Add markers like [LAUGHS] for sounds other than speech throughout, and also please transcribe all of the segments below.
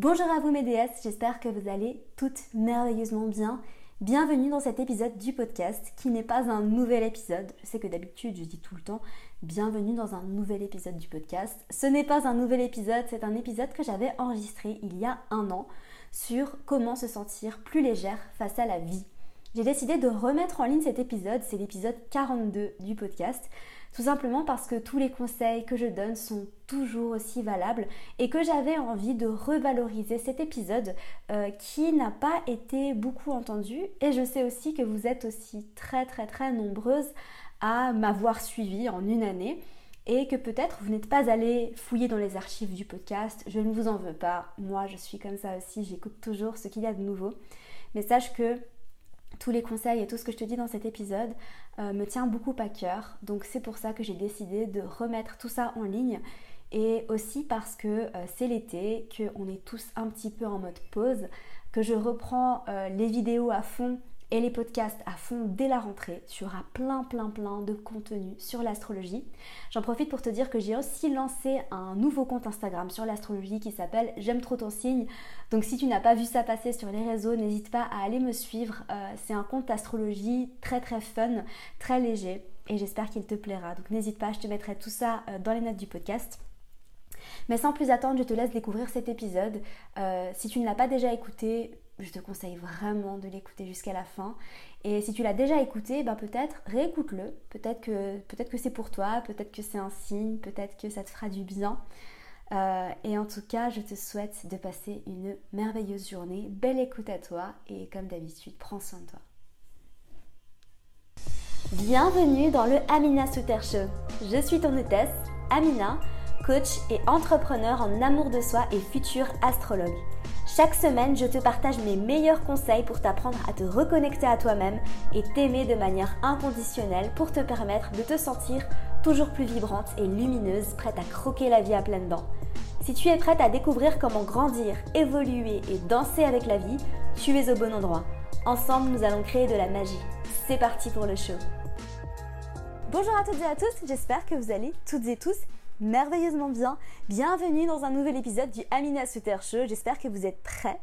Bonjour à vous mes déesses, j'espère que vous allez toutes merveilleusement bien. Bienvenue dans cet épisode du podcast qui n'est pas un nouvel épisode. Je sais que d'habitude je dis tout le temps bienvenue dans un nouvel épisode du podcast. Ce n'est pas un nouvel épisode, c'est un épisode que j'avais enregistré il y a un an sur comment se sentir plus légère face à la vie. J'ai décidé de remettre en ligne cet épisode, c'est l'épisode 42 du podcast, tout simplement parce que tous les conseils que je donne sont toujours aussi valables et que j'avais envie de revaloriser cet épisode euh, qui n'a pas été beaucoup entendu et je sais aussi que vous êtes aussi très très très nombreuses à m'avoir suivi en une année et que peut-être vous n'êtes pas allé fouiller dans les archives du podcast. Je ne vous en veux pas. Moi, je suis comme ça aussi. J'écoute toujours ce qu'il y a de nouveau. Mais sache que tous les conseils et tout ce que je te dis dans cet épisode euh, me tient beaucoup à cœur. Donc c'est pour ça que j'ai décidé de remettre tout ça en ligne. Et aussi parce que euh, c'est l'été, qu'on est tous un petit peu en mode pause, que je reprends euh, les vidéos à fond et les podcasts à fond dès la rentrée. Tu auras plein plein plein de contenu sur l'astrologie. J'en profite pour te dire que j'ai aussi lancé un nouveau compte Instagram sur l'astrologie qui s'appelle J'aime trop ton signe. Donc si tu n'as pas vu ça passer sur les réseaux, n'hésite pas à aller me suivre. Euh, c'est un compte astrologie très très fun, très léger et j'espère qu'il te plaira. Donc n'hésite pas, je te mettrai tout ça euh, dans les notes du podcast. Mais sans plus attendre, je te laisse découvrir cet épisode. Euh, si tu ne l'as pas déjà écouté, je te conseille vraiment de l'écouter jusqu'à la fin. Et si tu l'as déjà écouté, ben peut-être réécoute-le. Peut-être que, c'est pour toi, peut-être que c'est un signe, peut-être que ça te fera du bien. Euh, et en tout cas, je te souhaite de passer une merveilleuse journée. Belle écoute à toi et comme d'habitude, prends soin de toi. Bienvenue dans le Amina Souter Show. Je suis ton hôtesse, Amina, coach et entrepreneur en amour de soi et futur astrologue. Chaque semaine, je te partage mes meilleurs conseils pour t'apprendre à te reconnecter à toi-même et t'aimer de manière inconditionnelle pour te permettre de te sentir toujours plus vibrante et lumineuse, prête à croquer la vie à pleines dents. Si tu es prête à découvrir comment grandir, évoluer et danser avec la vie, tu es au bon endroit. Ensemble, nous allons créer de la magie. C'est parti pour le show. Bonjour à toutes et à tous, j'espère que vous allez toutes et tous merveilleusement bien. Bienvenue dans un nouvel épisode du Amina Suter Show. J'espère que vous êtes prêts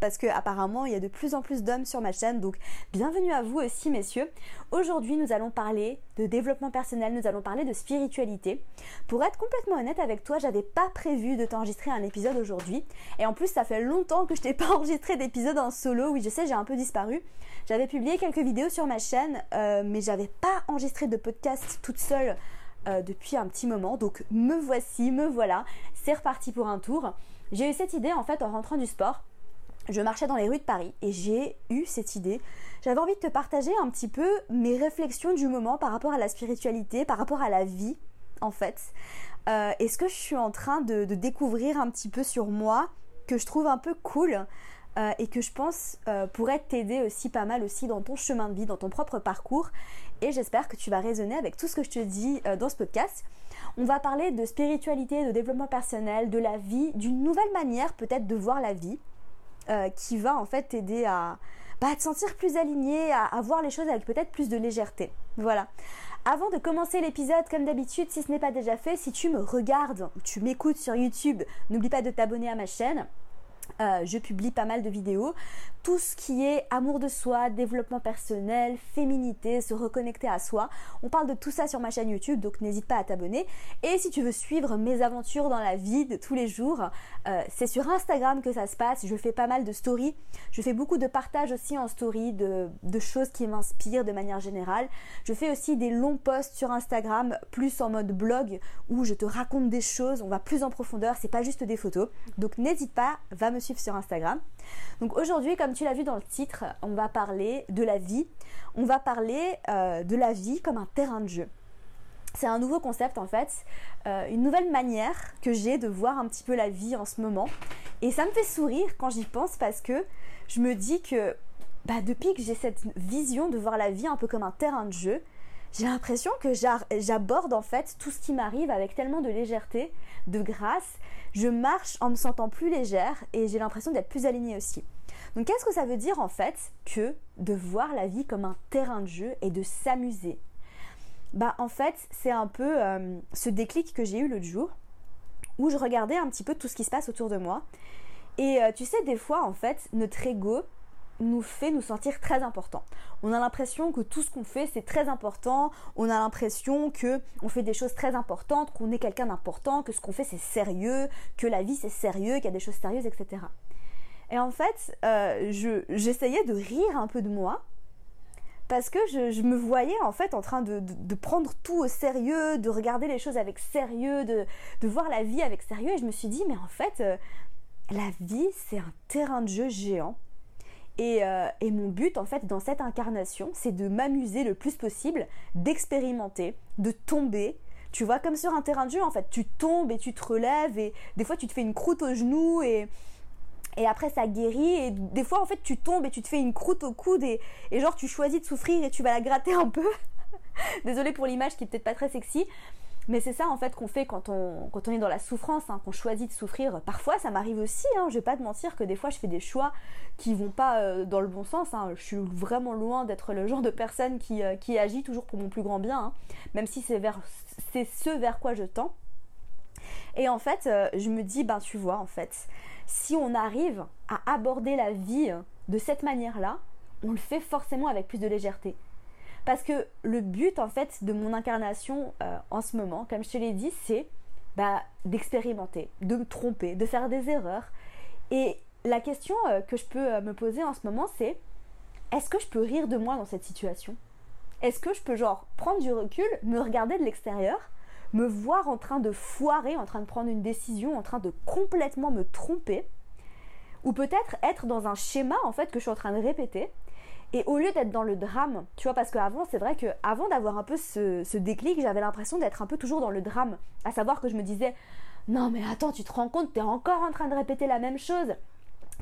parce que apparemment il y a de plus en plus d'hommes sur ma chaîne donc bienvenue à vous aussi messieurs. Aujourd'hui nous allons parler de développement personnel, nous allons parler de spiritualité. Pour être complètement honnête avec toi, j'avais pas prévu de t'enregistrer un épisode aujourd'hui et en plus ça fait longtemps que je t'ai [LAUGHS] pas enregistré d'épisode en solo. Oui je sais j'ai un peu disparu. J'avais publié quelques vidéos sur ma chaîne euh, mais j'avais pas enregistré de podcast toute seule euh, depuis un petit moment. Donc me voici, me voilà, c'est reparti pour un tour. J'ai eu cette idée en fait en rentrant du sport. Je marchais dans les rues de Paris et j'ai eu cette idée. J'avais envie de te partager un petit peu mes réflexions du moment par rapport à la spiritualité, par rapport à la vie en fait. Euh, et ce que je suis en train de, découvrir un petit peu sur moi, que je trouve un peu cool euh, et que je pense pourrait t'aider aussi pas mal aussi dans ton chemin de vie, dans ton propre parcours? Et j'espère que tu vas raisonner avec tout ce que je te dis euh, dans ce podcast. On va parler de spiritualité, de développement personnel, de la vie, d'une nouvelle manière peut-être de voir la vie euh, qui va en fait t'aider à, bah, te sentir plus aligné, à, à voir les choses avec peut-être plus de légèreté. Voilà. Avant de commencer l'épisode, comme d'habitude, si ce n'est pas déjà fait, si tu me regardes ou tu m'écoutes sur YouTube, n'oublie pas de t'abonner à ma chaîne. Euh, je publie pas mal de vidéos. Tout ce qui est amour de soi, développement personnel, féminité, se reconnecter à soi. On parle de tout ça sur ma chaîne YouTube, donc n'hésite pas à t'abonner. Et si tu veux suivre mes aventures dans la vie de tous les jours, euh, c'est sur Instagram que ça se passe. Je fais pas mal de stories. Je fais beaucoup de partages aussi en story de, de choses qui m'inspirent de manière générale. Je fais aussi des longs posts sur Instagram, plus en mode blog, où je te raconte des choses. On va plus en profondeur. C'est pas juste des photos. Donc n'hésite pas, va me suivre sur Instagram. Donc aujourd'hui, comme tu l'as vu dans le titre, on va parler de la vie. On va parler euh, de la vie comme un terrain de jeu. C'est un nouveau concept en fait, euh, une nouvelle manière que j'ai de voir un petit peu la vie en ce moment. Et ça me fait sourire quand j'y pense parce que je me dis que bah, depuis que j'ai cette vision de voir la vie un peu comme un terrain de jeu, j'ai l'impression que j'aborde en fait tout ce qui m'arrive avec tellement de légèreté, de grâce. Je marche en me sentant plus légère et j'ai l'impression d'être plus alignée aussi. Donc qu'est-ce que ça veut dire en fait que de voir la vie comme un terrain de jeu et de s'amuser? Bah en fait c'est un peu euh, ce déclic que j'ai eu l'autre jour où je regardais un petit peu tout ce qui se passe autour de moi. Et euh, tu sais, des fois, en fait, notre ego nous fait nous sentir très importants. On a l'impression que tout ce qu'on fait c'est très important, on a l'impression que on fait des choses très importantes, qu'on est quelqu'un d'important, que ce qu'on fait c'est sérieux, que la vie c'est sérieux, qu'il y a des choses sérieuses, etc. Et en fait, euh, j'essayais de rire un peu de moi parce que je, me voyais en fait en train de, prendre tout au sérieux, de regarder les choses avec sérieux, de, voir la vie avec sérieux. Et je me suis dit, mais en fait, euh, la vie, c'est un terrain de jeu géant. Et, euh, et, mon but, en fait, dans cette incarnation, c'est de m'amuser le plus possible, d'expérimenter, de tomber. Tu vois, comme sur un terrain de jeu, en fait, tu tombes et tu te relèves, et des fois, tu te fais une croûte au genou, et, et après ça guérit et des fois en fait tu tombes et tu te fais une croûte au coude et, genre tu choisis de souffrir et tu vas la gratter un peu. [LAUGHS] Désolée pour l'image qui est peut-être pas très sexy. Mais c'est ça en fait qu'on fait quand on, quand on est dans la souffrance, hein, qu'on choisit de souffrir. Parfois ça m'arrive aussi, hein, je vais pas te mentir que des fois je fais des choix qui vont pas euh, dans le bon sens. Hein. Je suis vraiment loin d'être le genre de personne qui, euh, qui agit toujours pour mon plus grand bien, hein. même si c'est ce vers quoi je tends. Et en fait, euh, je me dis, ben tu vois, en fait, si on arrive à aborder la vie de cette manière-là, on le fait forcément avec plus de légèreté. Parce que le but, en fait, de mon incarnation euh, en ce moment, comme je te l'ai dit, c'est bah, d'expérimenter, de me tromper, de faire des erreurs. Et la question euh, que je peux me poser en ce moment, c'est est-ce que je peux rire de moi dans cette situation? Est-ce que je peux, genre, prendre du recul, me regarder de l'extérieur me voir en train de foirer, en train de prendre une décision, en train de complètement me tromper, ou peut-être être dans un schéma en fait que je suis en train de répéter. Et au lieu d'être dans le drame, tu vois, parce qu'avant, c'est vrai qu'avant d'avoir un peu ce, ce déclic, j'avais l'impression d'être un peu toujours dans le drame. À savoir que je me disais, non mais attends, tu te rends compte, t'es encore en train de répéter la même chose.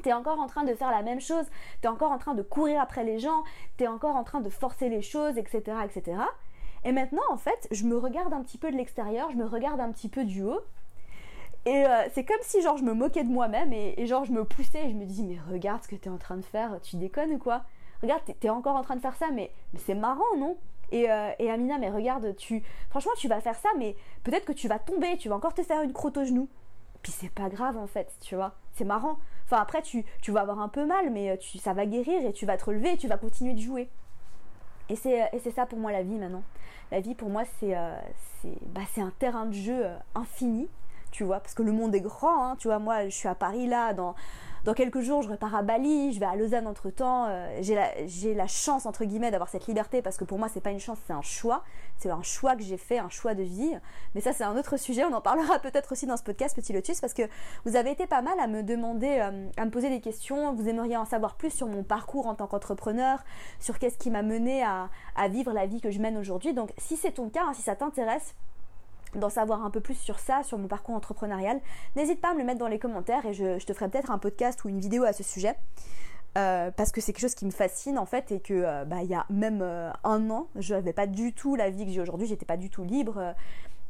T'es encore en train de faire la même chose, t'es encore en train de courir après les gens, t'es encore en train de forcer les choses, etc., etc. Et maintenant, en fait, je me regarde un petit peu de l'extérieur, je me regarde un petit peu du haut. Et euh, c'est comme si genre je me moquais de moi-même et, genre je me poussais et je me dis mais regarde ce que t'es en train de faire, tu déconnes ou quoi? Regarde, t'es encore en train de faire ça, mais, c'est marrant, non? Et, euh, et, Amina, mais regarde, tu, franchement, tu vas faire ça, mais peut-être que tu vas tomber, tu vas encore te faire une croûte au genou. Puis c'est pas grave en fait, tu vois. C'est marrant. Enfin après, tu, tu vas avoir un peu mal, mais euh, tu, ça va guérir et tu vas te relever et tu vas continuer de jouer. Et c'est ça pour moi la vie maintenant. La vie pour moi c'est euh, bah, un terrain de jeu euh, infini tu vois, parce que le monde est grand, hein, tu vois, moi je suis à Paris là, dans, dans quelques jours je repars à Bali, je vais à Lausanne entre temps, euh, j'ai la, chance entre guillemets d'avoir cette liberté parce que pour moi c'est pas une chance, c'est un choix, c'est un choix que j'ai fait, un choix de vie, mais ça c'est un autre sujet, on en parlera [LAUGHS] peut-être aussi dans ce podcast Petit Lotus parce que vous avez été pas mal à me demander, euh, à me poser des questions, vous aimeriez en savoir plus sur mon parcours en tant qu'entrepreneur, sur qu'est-ce qui m'a mené à, à, vivre la vie que je mène aujourd'hui, donc si c'est ton cas, hein, si ça t'intéresse, d'en savoir un peu plus sur ça, sur mon parcours entrepreneurial, n'hésite pas à me le mettre dans les commentaires et je, te ferai peut-être un podcast ou une vidéo à ce sujet. Euh, parce que c'est quelque chose qui me fascine en fait et que euh, bah, il y a même euh, un an je n'avais pas du tout la vie que j'ai aujourd'hui. J'étais pas du tout libre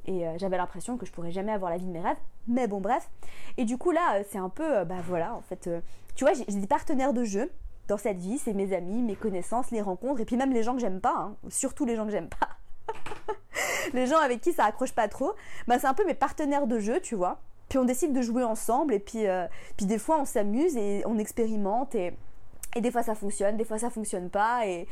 et j'avais l'impression que je pourrais jamais avoir la vie de mes rêves. Mais bon bref. Et du coup là c'est un peu bah voilà en fait tu vois j'ai des partenaires de jeu dans cette vie. C'est mes amis mes connaissances les rencontres et puis même les gens que j'aime pas hein, surtout les gens que j'aime pas [LAUGHS] les gens avec qui ça accroche pas trop, bah c'est un peu mes partenaires de jeu, tu vois. Puis on décide de jouer ensemble et puis, euh, puis des fois on s'amuse et on expérimente et, et des fois ça fonctionne, des fois ça fonctionne pas et,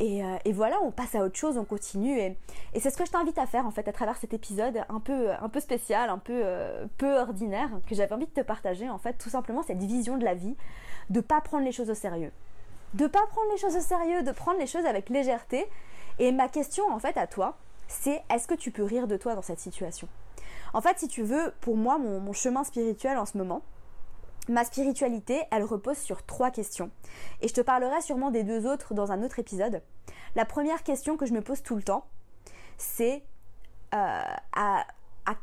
euh, et voilà, on passe à autre chose, on continue et, et c'est ce que je t'invite à faire en fait à travers cet épisode un peu, un peu spécial, un peu euh, peu ordinaire que j'avais envie de te partager en fait tout simplement cette vision de la vie, de pas prendre les choses au sérieux. De pas prendre les choses au sérieux, de prendre les choses avec légèreté. Et ma question en fait à toi, c'est est-ce que tu peux rire de toi dans cette situation? En fait, si tu veux, pour moi, mon, chemin spirituel en ce moment, Ma spiritualité, elle repose sur trois questions. Et je te parlerai sûrement des deux autres dans un autre épisode. La première question que je me pose tout le temps, c'est euh, à,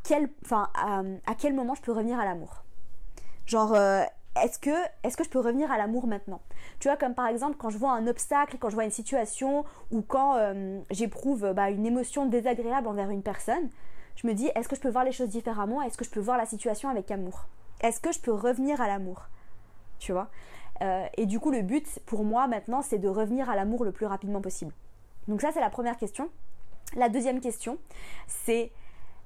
quel, à, quel moment je peux revenir à l'amour? Genre, euh, est-ce que, est que je peux revenir à l'amour maintenant? Tu vois, comme par exemple quand je vois un obstacle, quand je vois une situation ou quand euh, j'éprouve bah, une émotion désagréable envers une personne, je me dis est-ce que je peux voir les choses différemment? Est-ce que je peux voir la situation avec amour? Est-ce que je peux revenir à l'amour? Tu vois? Euh, Et du coup, le but pour moi maintenant, c'est de revenir à l'amour le plus rapidement possible. Donc ça, c'est la première question. La deuxième question, c'est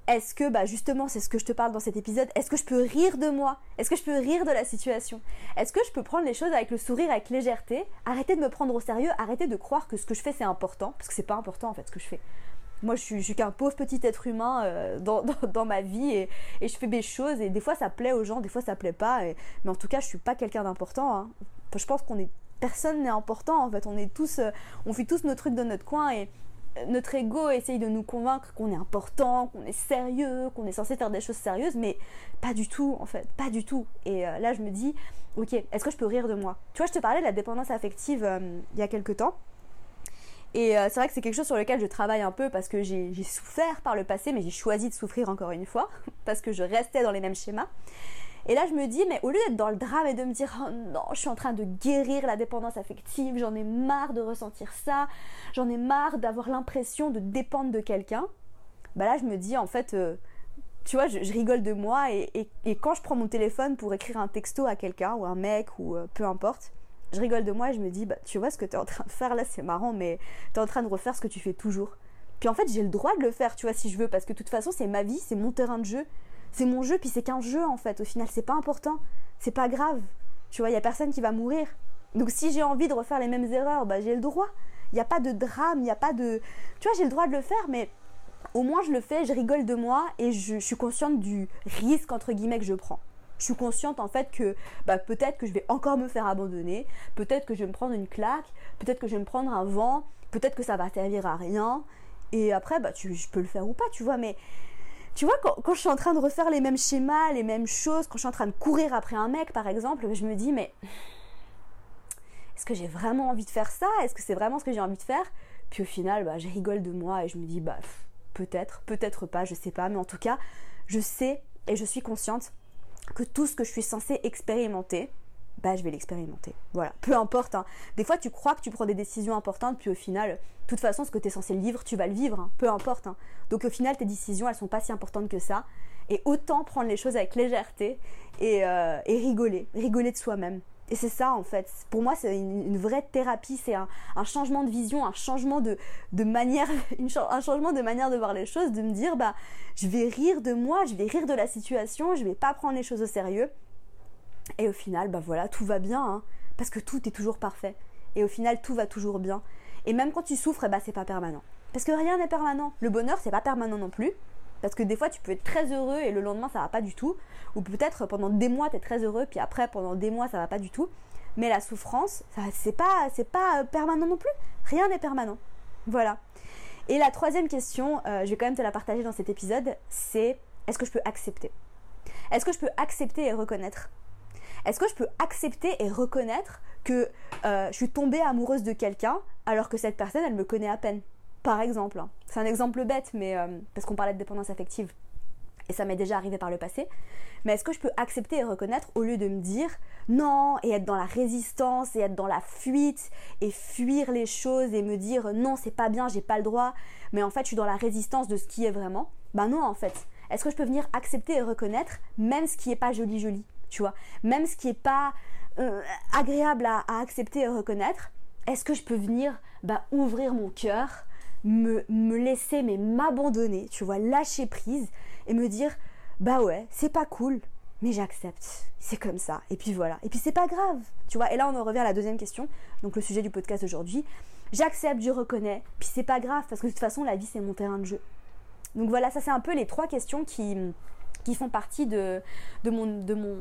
est-ce que, bah justement, c'est ce que je te parle dans cet épisode, est-ce que je peux rire de moi? Est-ce que je peux rire de la situation? Est-ce que je peux prendre les choses avec le sourire, avec légèreté? Arrêter de me prendre au sérieux, arrêter de croire que ce que je fais c'est important, parce que c'est pas important en fait ce que je fais. Moi, je suis, qu'un pauvre petit être humain euh, dans, [LAUGHS] ma vie et, je fais mes choses et des fois ça plaît aux gens, des fois ça plaît pas. mais en tout cas, je suis pas quelqu'un d'important. Hein. je pense qu'on est personne n'est important en fait. On est tous, euh, on fait tous nos trucs dans notre coin et notre ego essaye de nous convaincre qu'on est important, qu'on est sérieux, qu'on est censé faire des choses sérieuses, mais pas du tout en fait, pas du tout. Et euh, là je me dis, ok, est-ce que je peux rire de moi? Tu vois, je te parlais de la dépendance affective euh, il y a quelques temps. Et euh, c'est vrai que c'est quelque chose sur lequel je travaille un peu parce que j'ai souffert par le passé, mais j'ai choisi de souffrir encore une fois, [LAUGHS] parce que je restais dans les mêmes schémas. Et là, je me dis, mais au lieu d'être dans le drame et de me dire, oh non, je suis en train de guérir la dépendance affective, j'en ai marre de ressentir ça, j'en ai marre d'avoir l'impression de dépendre de quelqu'un, bah là, je me dis, en fait, euh, tu vois, je, rigole de moi et, quand je prends mon téléphone pour écrire un texto à quelqu'un ou un mec ou euh, peu importe, je rigole de moi et je me dis, bah, tu vois ce que tu es en train de faire là, c'est marrant, mais tu es en train de refaire ce que tu fais toujours. Puis en fait, j'ai le droit de le faire, tu vois, si je veux, parce que de toute façon, c'est ma vie, c'est mon terrain de jeu c'est mon jeu, puis c'est qu'un jeu en fait. Au final, c'est pas important, c'est pas grave. Tu vois, il y a personne qui va mourir. Donc si j'ai envie de refaire les mêmes erreurs, bah j'ai le droit. Il n'y a pas de drame, il n'y a pas de. Tu vois, j'ai le droit de le faire, mais au moins je le fais, je rigole de moi et je, suis consciente du risque entre guillemets que je prends. Je suis consciente en fait que bah, peut-être que je vais encore me faire abandonner, peut-être que je vais me prendre une claque, peut-être que je vais me prendre un vent, peut-être que ça va servir à rien. Et après, bah, tu, je peux le faire ou pas, tu vois, mais tu vois, quand, je suis en train de refaire les mêmes schémas, les mêmes choses, quand je suis en train de courir après un mec, par exemple, je me dis, mais est-ce que j'ai vraiment envie de faire ça? Est-ce que c'est vraiment ce que j'ai envie de faire? Puis au final, bah, je rigole de moi et je me dis, bah, peut-être, peut-être pas, je sais pas, mais en tout cas, je sais et je suis consciente que tout ce que je suis censée expérimenter, bah je vais l'expérimenter. Voilà, peu importe. Hein. Des fois, tu crois que tu prends des décisions importantes, puis au final, de toute façon, ce que tu es censé vivre, tu vas le vivre, hein. peu importe. Hein. Donc au final, tes décisions, elles sont pas si importantes que ça. Et autant prendre les choses avec légèreté et, euh, rigoler, rigoler de soi-même. Et c'est ça en fait. Pour moi, c'est une, vraie thérapie. C'est un, changement de vision, un changement de, manière, [LAUGHS] un changement de manière de voir les choses, de me dire bah, je vais rire de moi, je vais rire de la situation, je vais pas prendre les choses au sérieux. Et au final, bah voilà, tout va bien, hein, parce que tout est toujours parfait. Et au final, tout va toujours bien. Et même quand tu souffres, bah c'est pas permanent. Parce que rien n'est permanent. Le bonheur, c'est pas permanent non plus. Parce que des fois, tu peux être très heureux et le lendemain, ça va pas du tout. Ou peut-être pendant des mois, tu es très heureux, puis après, pendant des mois, ça va pas du tout. Mais la souffrance, c'est pas, c'est pas euh, permanent non plus. Rien n'est permanent. Voilà. Et la troisième question, euh, je vais quand même te la partager dans cet épisode, c'est est-ce que je peux accepter? Est-ce que je peux accepter et reconnaître? Est-ce que je peux accepter et reconnaître que euh, je suis tombée amoureuse de quelqu'un alors que cette personne, elle me connaît à peine? Par exemple. Hein. C'est un exemple bête, mais euh, parce qu'on parlait de dépendance affective. Et ça m'est déjà arrivé par le passé. Mais est-ce que je peux accepter et reconnaître au lieu de me dire non et être dans la résistance et être dans la fuite et fuir les choses et me dire non, c'est pas bien, j'ai pas le droit, mais en fait je suis dans la résistance de ce qui est vraiment? Ben non, en fait. Est-ce que je peux venir accepter et reconnaître même ce qui est pas joli joli? Tu vois. Même ce qui est pas euh, agréable à, accepter et reconnaître, est-ce que je peux venir bah, ouvrir mon cœur, me, me laisser, mais m'abandonner, tu vois, lâcher prise et me dire, bah ouais, c'est pas cool, mais j'accepte. C'est comme ça. Et puis voilà. Et puis c'est pas grave. Tu vois. Et là, on en revient à la deuxième question. Donc le sujet du podcast aujourd'hui. J'accepte, je reconnais. Puis c'est pas grave parce que de toute façon, la vie, c'est mon terrain de jeu. Donc voilà, ça c'est un peu les trois questions qui, qui font partie de, de, mon, de, mon,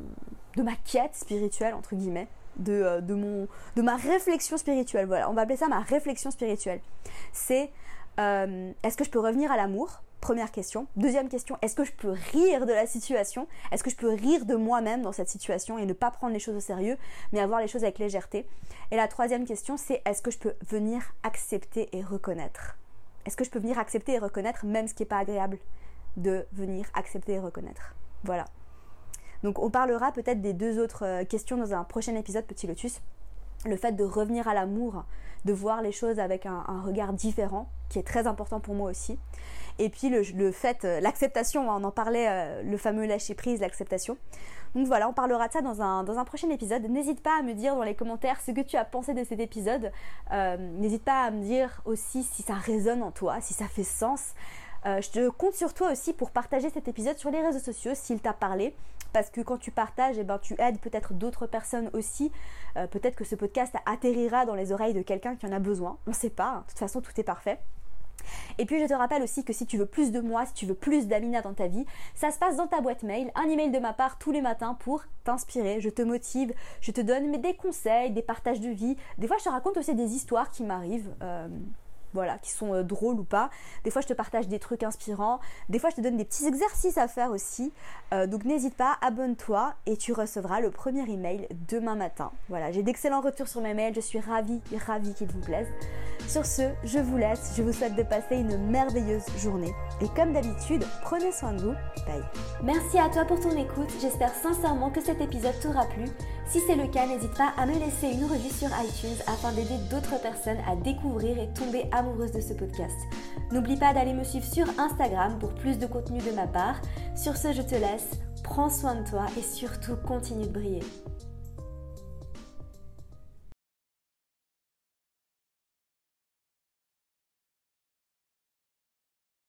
de ma quête spirituelle, entre guillemets, de, euh, de, mon, de ma réflexion spirituelle. Voilà, on va appeler ça ma réflexion spirituelle. C'est euh, est-ce que je peux revenir à l'amour? Première question. Deuxième question, est-ce que je peux rire de la situation? Est-ce que je peux rire de moi-même dans cette situation et ne pas prendre les choses au sérieux, mais avoir les choses avec légèreté? Et la troisième question, c'est est-ce que je peux venir accepter et reconnaître? Est-ce que je peux venir accepter et reconnaître même ce qui n'est pas agréable? De venir accepter et reconnaître. Voilà. Donc on parlera peut-être des deux autres euh, questions dans un prochain épisode Petit Lotus. Le fait de revenir à l'amour, de voir les choses avec un, regard différent, qui est très important pour moi aussi. Et puis le, fait, euh, l'acceptation, on en parlait, euh, le fameux lâcher prise, l'acceptation. Donc voilà, on parlera de ça dans un, dans un prochain épisode. N'hésite pas à me dire dans les commentaires ce que tu as pensé de cet épisode. N'hésite pas à me dire aussi si ça résonne en toi, si ça fait sens. Euh, je te compte sur toi aussi pour partager cet épisode sur les réseaux sociaux s'il t'a parlé. Parce que quand tu partages, eh ben, tu aides peut-être d'autres personnes aussi. Euh, peut-être que ce podcast atterrira dans les oreilles de quelqu'un qui en a besoin. On ne sait pas. Hein. De toute façon, tout est parfait. Et puis je te rappelle aussi que si tu veux plus de moi, si tu veux plus d'Amina dans ta vie, ça se passe dans ta boîte mail, un email de ma part tous les matins pour t'inspirer, je te motive, je te donne des conseils, des partages de vie. Des fois je te raconte aussi des histoires qui m'arrivent. Euh, voilà, qui sont euh, drôles ou pas. Des fois, je te partage des trucs inspirants. Des fois, je te donne des petits exercices à faire aussi. Euh, donc, n'hésite pas, abonne-toi et tu recevras le premier email demain matin. Voilà, j'ai d'excellents retours sur mes mails. Je suis ravie, ravie qu'ils vous plaisent. Sur ce, je vous laisse. Je vous souhaite de passer une merveilleuse journée. Et comme d'habitude, prenez soin de vous. Bye. Merci à toi pour ton écoute. J'espère sincèrement que cet épisode t'aura plu. Si c'est le cas, n'hésite pas à me laisser une revue sur iTunes afin d'aider d'autres personnes à découvrir et tomber amoureuse de ce podcast. N'oublie pas d'aller me suivre sur Instagram pour plus de contenu de ma part. Sur ce, je te laisse, prends soin de toi et surtout continue de briller.